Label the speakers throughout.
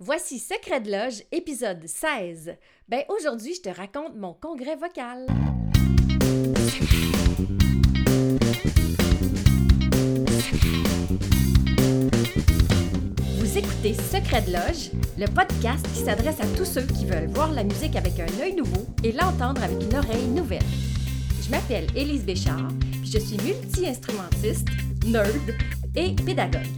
Speaker 1: Voici Secret de Loge, épisode 16. Ben aujourd'hui, je te raconte mon congrès vocal. Vous écoutez Secret de Loge, le podcast qui s'adresse à tous ceux qui veulent voir la musique avec un œil nouveau et l'entendre avec une oreille nouvelle. Je m'appelle Élise Béchard, puis je suis multi-instrumentiste, nerd et pédagogue.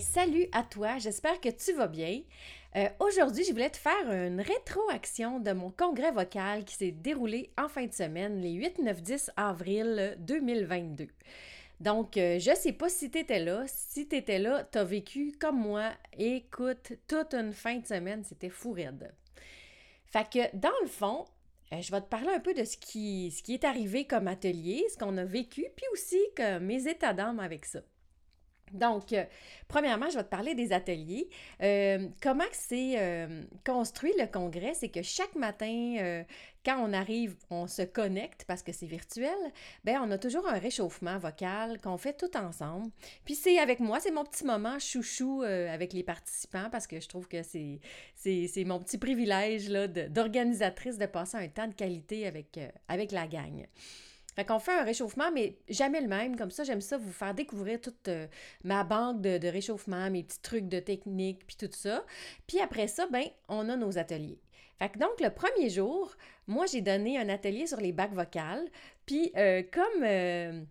Speaker 1: Salut à toi, j'espère que tu vas bien. Euh, Aujourd'hui, je voulais te faire une rétroaction de mon congrès vocal qui s'est déroulé en fin de semaine, les 8, 9, 10 avril 2022. Donc, euh, je sais pas si tu étais là. Si tu étais là, tu as vécu comme moi. Écoute, toute une fin de semaine, c'était fou raide. Fait que, dans le fond, euh, je vais te parler un peu de ce qui, ce qui est arrivé comme atelier, ce qu'on a vécu, puis aussi que mes états d'âme avec ça. Donc, euh, premièrement, je vais te parler des ateliers. Euh, comment c'est euh, construit le congrès? C'est que chaque matin, quand on arrive, on se connecte parce que c'est virtuel, ben on a toujours un réchauffement vocal qu'on fait tout ensemble. Puis c'est avec moi, c'est mon petit moment chouchou avec les participants parce que je trouve que c'est, mon petit privilège d'organisatrice de passer un temps de qualité avec, avec la gang. Fait fait un réchauffement, mais jamais le même. Comme ça, j'aime ça vous faire découvrir toute euh, ma banque de, réchauffement, mes petits trucs de technique, puis tout ça. Puis après ça, ben, on a nos ateliers. Fait donc, le premier jour, moi, j'ai donné un atelier sur les bacs vocales. Puis euh, comme... Euh,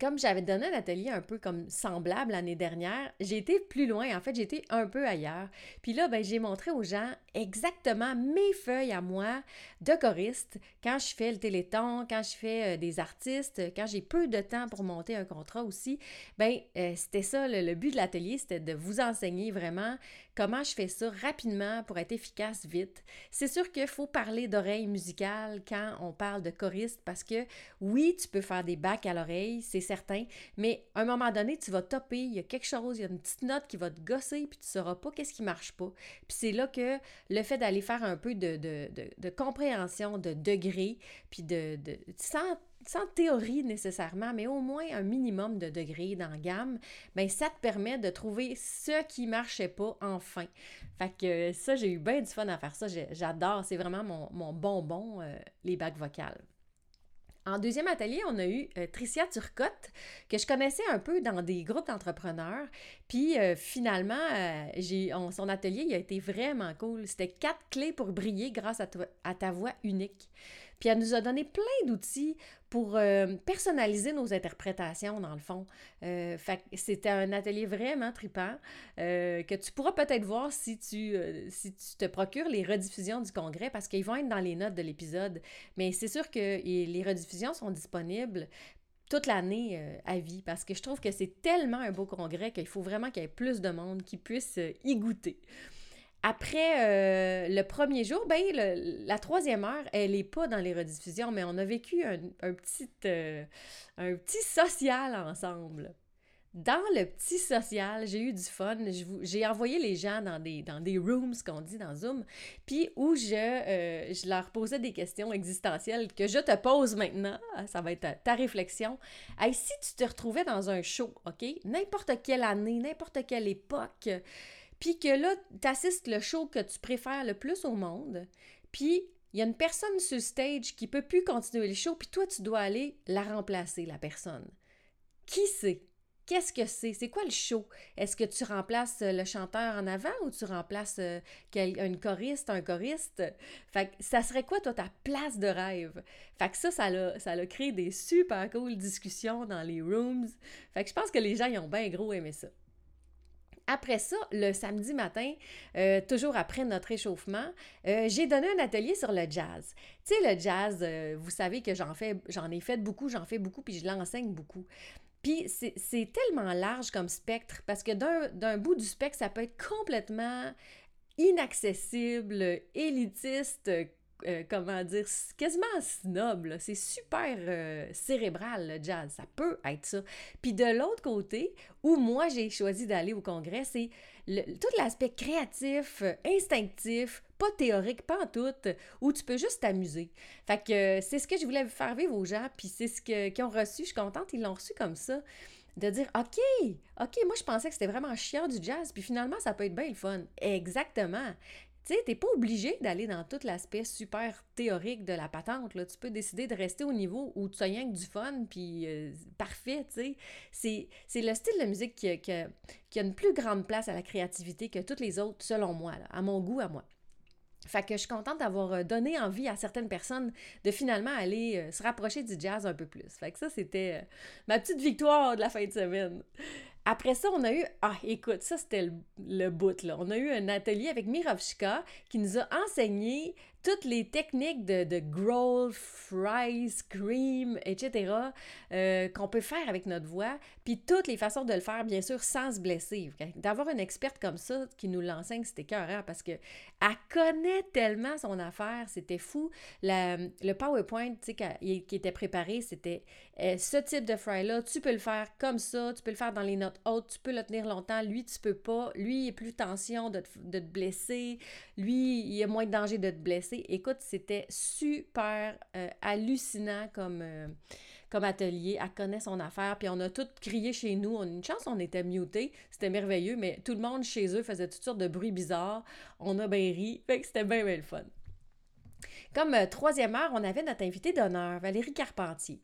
Speaker 1: comme j'avais donné un atelier un peu comme semblable l'année dernière, j'ai été plus loin. En fait, été un peu ailleurs. Puis là, ben, j'ai montré aux gens exactement mes feuilles à moi de choriste quand je fais le téléthon, quand je fais euh, des artistes, quand j'ai peu de temps pour monter un contrat aussi. Ben, euh, c'était ça, le but de l'atelier, c'était de vous enseigner vraiment comment je fais ça rapidement pour être efficace vite. C'est sûr qu'il faut parler d'oreille musicale quand on parle de choriste parce que oui, tu peux faire des bacs à l'oreille, c'est certain, mais à un moment donné, tu vas topper, il y a quelque chose, il y a une petite note qui va te gosser, puis tu sauras pas qu'est-ce qui marche pas. Puis c'est là que le fait d'aller faire un peu de, de, compréhension, de degré, puis de, de sans sans théorie nécessairement, mais au moins un minimum de degrés dans la gamme, ben ça te permet de trouver ce qui marchait pas enfin. Fait que ça, j'ai eu bien du fun à faire ça. J'adore, c'est vraiment mon, bonbon, euh, les bacs vocales. En deuxième atelier, on a eu euh, Tricia Turcotte, que je connaissais un peu dans des groupes d'entrepreneurs. Puis euh, finalement, j'ai, son atelier il a été vraiment cool. C'était quatre clés pour briller grâce à ta voix unique. Puis elle nous a donné plein d'outils pour euh, personnaliser nos interprétations, dans le fond. Euh, c'était un atelier vraiment tripant euh, que tu pourras peut-être voir si tu, si tu te procures les rediffusions du congrès parce qu'ils vont être dans les notes de l'épisode. Mais c'est sûr que les rediffusions sont disponibles toute l'année à vie parce que je trouve que c'est tellement un beau congrès qu'il faut vraiment qu'il y ait plus de monde qui puisse y goûter. Après euh, le premier jour, ben, la troisième heure, elle n'est pas dans les rediffusions, mais on a vécu un, petit, euh, un petit social ensemble. Dans le petit social, j'ai eu du fun. J'ai envoyé les gens dans des, dans des rooms, qu'on dit dans Zoom, puis où je, euh, je leur posais des questions existentielles que je te pose maintenant. Ça va être ta, réflexion. Si tu te retrouvais dans un show, OK? N'importe quelle année, n'importe quelle époque, puis que là, tu assistes le show que tu préfères le plus au monde, puis il y a une personne sur stage qui peut plus continuer le show, puis toi, tu dois aller la remplacer, la personne. Qui c'est? Qu'est-ce que c'est? C'est quoi le show? Est-ce que tu remplaces euh, le chanteur en avant ou tu remplaces euh, une choriste, un choriste? Fait que ça serait quoi, toi, ta place de rêve? Fait que ça, ça a, ça a créé des super cool discussions dans les rooms. Fait que je pense que les gens, ils ont bien gros aimé ça. Après ça, le samedi matin, euh, toujours après notre échauffement, euh, j'ai donné un atelier sur le jazz. Tu sais, le jazz, euh, vous savez que j'en fais, j'en ai fait beaucoup, j'en fais beaucoup, puis je l'enseigne beaucoup. Puis c'est tellement large comme spectre parce que d'un bout du spectre, ça peut être complètement inaccessible, élitiste, euh, comment dire, quasiment snob. C'est super euh, cérébral, le jazz. Ça peut être ça. Puis de l'autre côté, où moi j'ai choisi d'aller au congrès, c'est tout l'aspect créatif, instinctif, pas théorique, pas en tout, où tu peux juste t'amuser. Fait que euh, c'est ce que je voulais faire vivre aux gens, puis c'est ce qu'ils ont reçu. Je suis contente, ils l'ont reçu comme ça de dire OK, OK, moi je pensais que c'était vraiment chiant du jazz, puis finalement ça peut être bien le fun. Exactement. Tu sais, t'es pas obligé d'aller dans tout l'aspect super théorique de la patente. Tu peux décider de rester au niveau où tu as rien que du fun, puis euh, parfait. C'est le style de musique qui, a une plus grande place à la créativité que toutes les autres, selon moi, à mon goût, à moi. Fait que je suis contente d'avoir euh, donné envie à certaines personnes de finalement aller euh, se rapprocher du jazz un peu plus. Fait que ça, c'était ma petite victoire de la fin de semaine. Après ça, on a eu. Ah, écoute, ça c'était le, le, bout, là. On a eu un atelier avec Mirovchika qui nous a enseigné toutes les techniques de, de growl, fry, scream, etc., euh, qu'on peut faire avec notre voix, puis toutes les façons de le faire, bien sûr, sans se blesser. D'avoir une experte comme ça qui nous l'enseigne, c'était cœur, parce que elle connaît tellement son affaire, c'était fou. le PowerPoint qui était préparé, c'était euh, ce type de fry-là, tu peux le faire comme ça, tu peux le faire dans les notes hautes, tu peux le tenir longtemps, lui, tu peux pas. Lui, il a plus tension de de te blesser, lui, il a moins de danger de te blesser. Écoute, c'était super euh, hallucinant comme, euh, comme atelier. Elle connaît son affaire, puis on a tout crié chez nous. On une chance, on était mutés. C'était merveilleux, mais tout le monde chez eux faisait toutes sortes de bruits bizarres. On a bien ri. Fait que c'était bien, bien le fun. Comme euh, troisième heure, on avait notre invité d'honneur, Valérie Carpentier.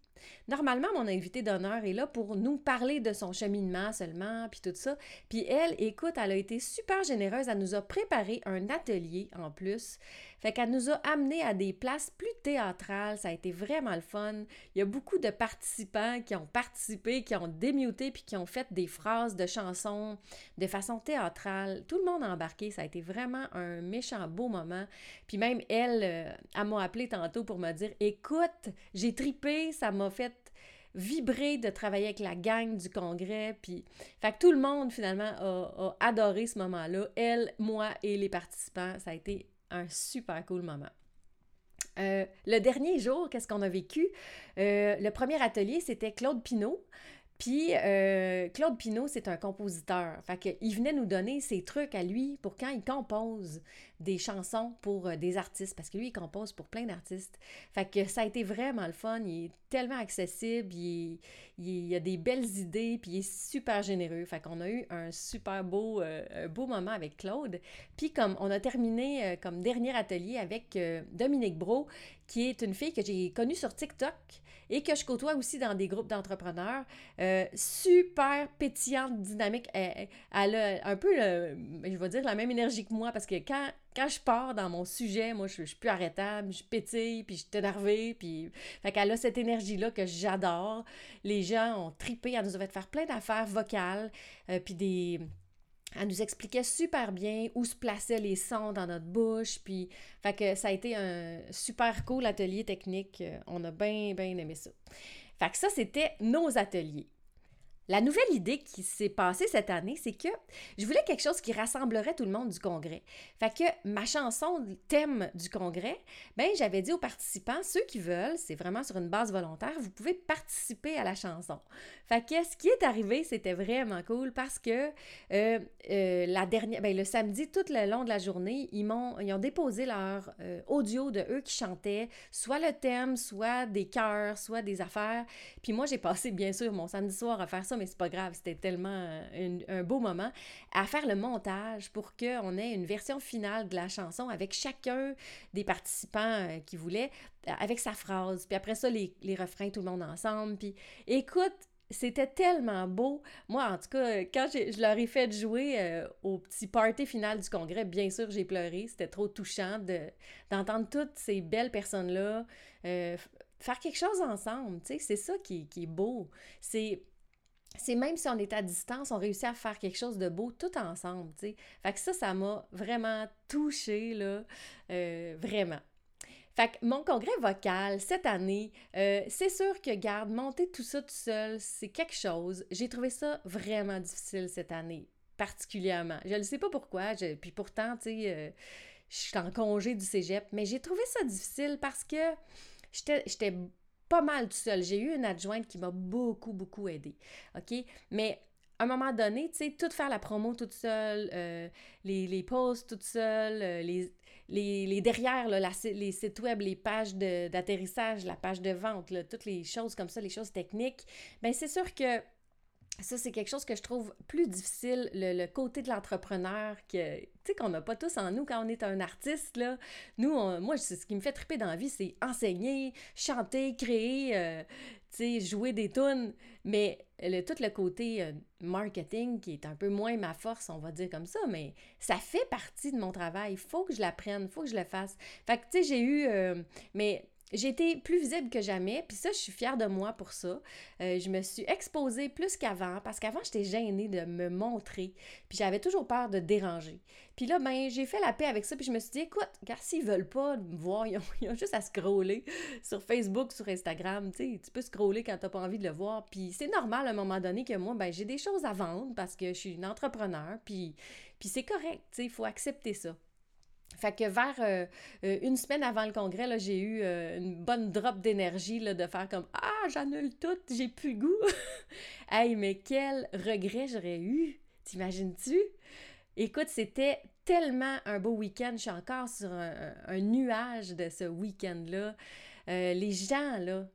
Speaker 1: Normalement, mon invité d'honneur est là pour nous parler de son cheminement seulement, puis tout ça. Puis elle, écoute, elle a été super généreuse. Elle nous a préparé un atelier en plus. Fait qu'elle nous a amené à des places plus théâtrales. Ça a été vraiment le fun. Il y a beaucoup de participants qui ont participé, qui ont démuté, puis qui ont fait des phrases de chansons de façon théâtrale. Tout le monde a embarqué. Ça a été vraiment un méchant beau moment. Puis même elle, euh, elle m'a appelé tantôt pour me dire Écoute, j'ai tripé, ça m'a fait vibrer de travailler avec la gang du congrès. Puis, fait que tout le monde, finalement, a, adoré ce moment-là. Elle, moi et les participants. Ça a été un super cool moment. Euh, le dernier jour, qu'est-ce qu'on a vécu? Euh, le premier atelier, c'était Claude Pinault. Puis euh, Claude Pinault, c'est un compositeur. Fait qu'il venait nous donner ses trucs à lui pour quand il compose des chansons pour euh, des artistes, parce que lui, il compose pour plein d'artistes. Fait que ça a été vraiment le fun. Il est tellement accessible, il, il, a des belles idées, puis il est super généreux. Fait qu'on a eu un super beau, euh, beau moment avec Claude. Puis comme on a terminé comme dernier atelier avec Dominique Bro, qui est une fille que j'ai connue sur TikTok et que je côtoie aussi dans des groupes d'entrepreneurs. Euh, super pétillante, dynamique. Elle, a un peu, le, je vais dire, la même énergie que moi parce que quand, quand je pars dans mon sujet, moi, je, suis plus arrêtable, je pétille, puis je suis énervée, puis... Fait qu'elle a cette énergie-là que j'adore. Les gens ont tripé, elle nous a fait faire plein d'affaires vocales, euh, puis des elle nous expliquait super bien où se plaçaient les sons dans notre bouche. Puis, fait que ça a été un super cool atelier technique. On a bien, bien aimé ça. Fait que ça, c'était nos ateliers. La nouvelle idée qui s'est passée cette année, c'est que je voulais quelque chose qui rassemblerait tout le monde du congrès. Fait que ma chanson thème du congrès, ben j'avais dit aux participants, ceux qui veulent, c'est vraiment sur une base volontaire, vous pouvez participer à la chanson. Fait que ce qui est arrivé, c'était vraiment cool parce que euh, euh, la dernière, ben, le samedi, tout le long de la journée, ils m'ont, ils ont déposé leur euh, audio de eux qui chantaient, soit le thème, soit des chœurs, soit des affaires. Puis moi, j'ai passé bien sûr mon samedi soir à faire ça mais c'est pas grave, c'était tellement un, beau moment, à faire le montage pour qu'on ait une version finale de la chanson avec chacun des participants euh, qui voulaient, euh, avec sa phrase. Puis après ça, les, refrains, tout le monde ensemble. Puis écoute, c'était tellement beau. Moi, en tout cas, quand je leur ai fait jouer euh, au petit party final du congrès, bien sûr, j'ai pleuré. C'était trop touchant d'entendre toutes ces belles personnes-là faire quelque chose ensemble. C'est ça qui, qui est beau. C'est c'est même si on est à distance, on réussit à faire quelque chose de beau tout ensemble, tu. Fait que ça, ça m'a vraiment touchée, là, euh, vraiment. Fait que mon congrès vocal cette année, euh, c'est sûr que, garde, monter tout ça tout seul, c'est quelque chose. J'ai trouvé ça vraiment difficile cette année, particulièrement. Je ne sais pas pourquoi, puis pourtant, tu sais, euh, je suis en congé du cégep, mais j'ai trouvé ça difficile parce que j'étais pas mal tout seul. J'ai eu une adjointe qui m'a beaucoup, beaucoup aidé. OK? Mais à un moment donné, tu sais, tout faire la promo toute seule, euh, les, les posts toute seule, euh, les, les, derrière, là, les sites web, les pages d'atterrissage, la page de vente, toutes les choses comme ça, les choses techniques, bien, c'est sûr que ça, c'est quelque chose que je trouve plus difficile, le, côté de l'entrepreneur, que, tu sais, qu'on n'a pas tous en nous quand on est un artiste, là. Nous, moi, ce qui me fait triper dans la vie, c'est enseigner, chanter, créer, euh, tu sais, jouer des tunes. Mais le, tout le côté euh, marketing, qui est un peu moins ma force, on va dire comme ça, mais ça fait partie de mon travail. Il faut que je l'apprenne, faut que je le fasse. Fait que, tu sais, j'ai eu... Euh, mais j'ai été plus visible que jamais, puis ça, je suis fière de moi pour ça. Euh, je me suis exposée plus qu'avant, parce qu'avant, j'étais gênée de me montrer, puis j'avais toujours peur de déranger. Puis là, ben, j'ai fait la paix avec ça, puis je me suis dit, écoute, car s'ils veulent pas me voir, ils ont, juste à scroller sur Facebook, sur Instagram, tu sais, tu peux scroller quand t'as pas envie de le voir, puis c'est normal à un moment donné que moi, ben, j'ai des choses à vendre, parce que je suis une entrepreneur, puis, puis c'est correct, tu sais, il faut accepter ça. Fait que vers euh, euh, une semaine avant le congrès, j'ai eu euh, une bonne drop d'énergie de faire comme Ah, j'annule tout, j'ai plus goût. hey, mais quel regret j'aurais eu. T'imagines-tu? Écoute, c'était tellement un beau week-end. Je suis encore sur un, nuage de ce week-end-là. les gens, là,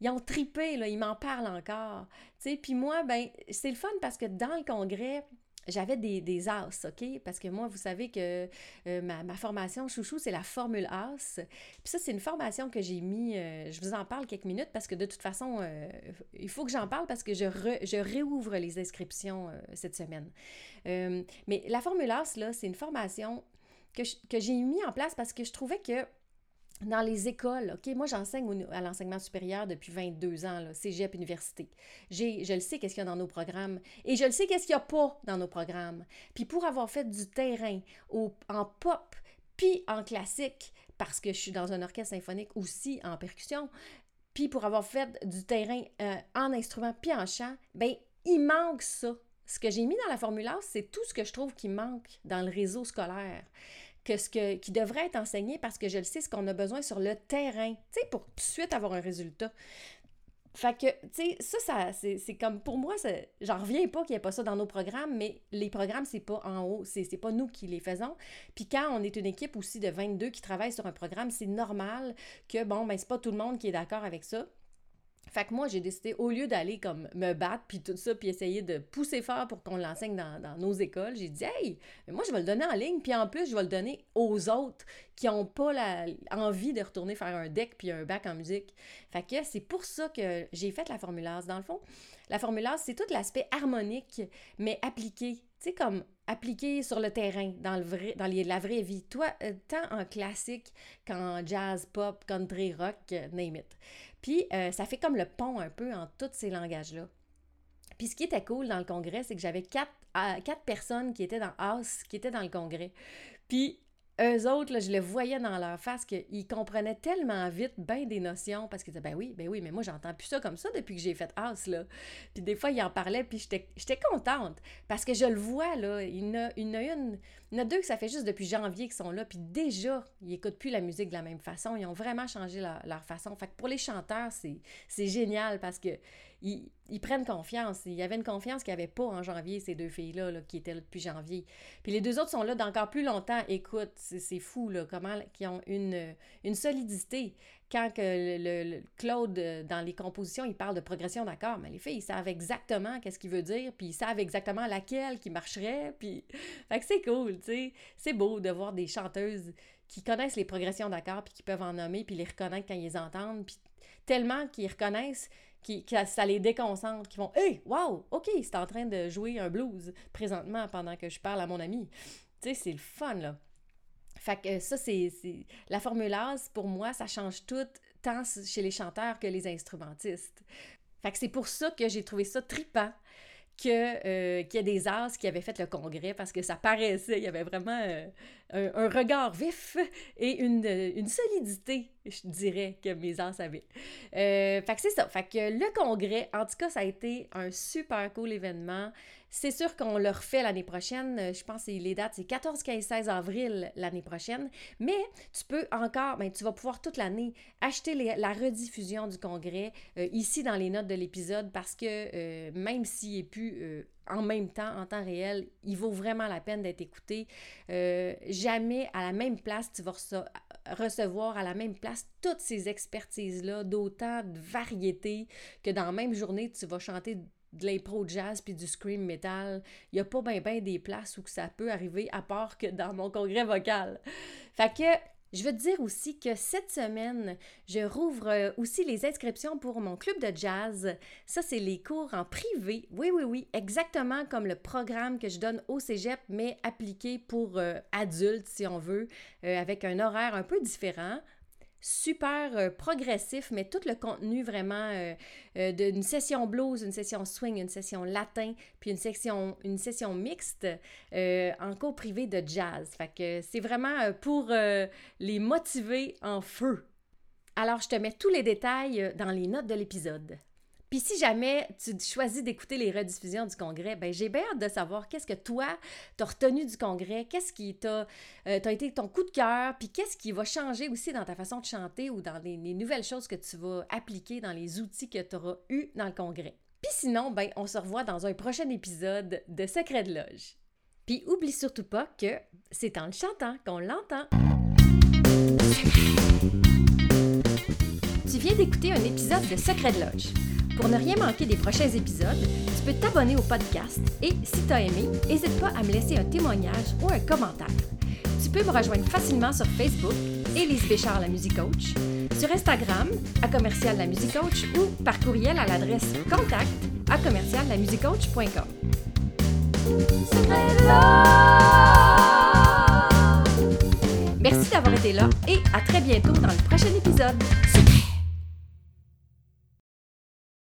Speaker 1: ils ont tripé, là, ils m'en parlent encore. Puis moi, ben, c'est le fun parce que dans le congrès, j'avais des, des as, OK? Parce que moi, vous savez que euh, ma, formation chouchou, c'est la formule as. Puis ça, c'est une formation que j'ai mis, euh, je vous en parle quelques minutes parce que de toute façon, euh, il faut que j'en parle parce que je, je réouvre les inscriptions cette semaine. mais la formule as, là, c'est une formation que, que j'ai mis en place parce que je trouvais que dans les écoles, OK, moi j'enseigne à l'enseignement supérieur depuis 22 ans, là, cégep, université. Je le sais qu'est-ce qu'il y a dans nos programmes et je le sais qu'est-ce qu'il n'y a pas dans nos programmes. Puis pour avoir fait du terrain en pop puis en classique, parce que je suis dans un orchestre symphonique aussi en percussion, puis pour avoir fait du terrain euh, en instrument puis en chant, ben il manque ça. Ce que j'ai mis dans la formulaire, c'est tout ce que je trouve qui manque dans le réseau scolaire que ce que, qui devrait être enseigné parce que je le sais, ce qu'on a besoin sur le terrain, tu sais, pour tout de suite avoir un résultat. Fait que, tu sais, ça, ça c'est comme, pour moi, j'en reviens pas qu'il n'y ait pas ça dans nos programmes, mais les programmes, c'est pas en haut, c'est pas nous qui les faisons. Puis quand on est une équipe aussi de 22 qui travaille sur un programme, c'est normal que, bon, ben, c'est pas tout le monde qui est d'accord avec ça. Fait que moi, j'ai décidé, au lieu d'aller comme me battre, puis tout ça, puis essayer de pousser fort pour qu'on l'enseigne dans, nos écoles, j'ai dit, hey, moi, je vais le donner en ligne, puis en plus, je vais le donner aux autres qui n'ont pas la, envie de retourner faire un deck puis un bac en musique. Fait que c'est pour ça que j'ai fait la formulaire. Dans le fond, la formulaire, c'est tout l'aspect harmonique, mais appliqué. Tu sais, comme appliqué sur le terrain, dans, le vrai, dans la vraie vie. Toi, euh, tant en classique qu'en jazz, pop, country, rock, name it. Puis euh, ça fait comme le pont un peu en tous ces langages-là. Puis ce qui était cool dans le congrès, c'est que j'avais quatre, quatre personnes qui étaient dans House, qui étaient dans le congrès. Puis eux autres, je le voyais dans leur face qu'ils comprenaient tellement vite bien des notions parce qu'ils disaient Ben oui, ben oui, mais moi j'entends plus ça comme ça depuis que j'ai fait House. Là. Puis des fois, ils en parlaient, puis j'étais contente parce que je le vois, là. Il y en a, une, il y a deux que ça fait juste depuis janvier qu'ils sont là, puis déjà, ils n'écoutent plus la musique de la même façon. Ils ont vraiment changé leur, leur façon. Fait que pour les chanteurs, c'est génial parce que ils, prennent confiance. Il y avait une confiance qu'il n'y avait pas en janvier, ces deux filles-là, qui étaient là depuis janvier. Puis les deux autres sont là d'encore plus longtemps. Écoute, c'est fou, là, comment ils ont une, solidité. Quand que le, Claude, dans les compositions, il parle de progression d'accords, mais les filles, ils savent exactement qu'est-ce qu'il veut dire, puis ils savent exactement laquelle qui marcherait, puis... Fait que c'est cool, tu sais. C'est beau de voir des chanteuses qui connaissent les progressions d'accords, puis qui peuvent en nommer, puis les reconnaître quand ils les entendent, puis tellement qu'ils reconnaissent qui, ça les déconcentre, qui vont Hey, wow, OK, c'est en train de jouer un blues présentement pendant que je parle à mon ami. Tu sais, c'est le fun, là. Fait que ça, c'est. La formule pour moi, ça change tout, tant chez les chanteurs que les instrumentistes. Fait que c'est pour ça que j'ai trouvé ça tripant euh, qu'il y a des as qui avaient fait le congrès parce que ça paraissait, il y avait vraiment euh, un, regard vif et une, une, solidité, je dirais, que mes as avaient. fait que c'est ça. Fait que le congrès, en tout cas, ça a été un super cool événement. C'est sûr qu'on le refait l'année prochaine. Euh, je pense que les dates, c'est 14, 15, 16 avril l'année prochaine. Mais tu peux encore, ben, tu vas pouvoir toute l'année acheter la rediffusion du congrès euh, ici dans les notes de l'épisode parce que euh, même s'il n'est plus en même temps, en temps réel, il vaut vraiment la peine d'être écouté. jamais à la même place, tu vas recevoir à la même place toutes ces expertises-là, d'autant de variétés que dans la même journée, tu vas chanter de l'impro jazz puis du scream metal, il n'y a pas bien ben des places où ça peut arriver à part que dans mon congrès vocal. Fait que je veux te dire aussi que cette semaine, je rouvre euh, aussi les inscriptions pour mon club de jazz. Ça, c'est les cours en privé. Oui, oui, oui, exactement comme le programme que je donne au cégep, mais appliqué pour euh, adultes, si on veut, euh, avec un horaire un peu différent super euh, progressif, mais tout le contenu vraiment euh, euh, d'une session blues, une session swing, une session latin, puis une session, une session mixte en cours privé de jazz. Fait que c'est vraiment pour les motiver en feu. Alors, je te mets tous les détails dans les notes de l'épisode. Puis si jamais tu choisis d'écouter les rediffusions du congrès, ben j'ai bien hâte de savoir qu'est-ce que toi, t'as retenu du congrès, qu'est-ce qui t'a euh, été ton coup de cœur, puis qu'est-ce qui va changer aussi dans ta façon de chanter ou dans les, nouvelles choses que tu vas appliquer dans les outils que tu auras eus dans le congrès. Puis sinon, ben on se revoit dans un prochain épisode de Secret de Loge. Puis oublie surtout pas que c'est en le chantant qu'on l'entend. Tu viens d'écouter un épisode de Secret de Loge. Pour ne rien manquer des prochains épisodes, tu peux t'abonner au podcast et si tu as aimé, n'hésite pas à me laisser un témoignage ou un commentaire. Tu peux me rejoindre facilement sur Facebook, Élise Béchard, la musique coach, sur Instagram, à commercial la musique coach ou par courriel à l'adresse contact à commercial la Merci d'avoir été là et à très bientôt dans le prochain épisode.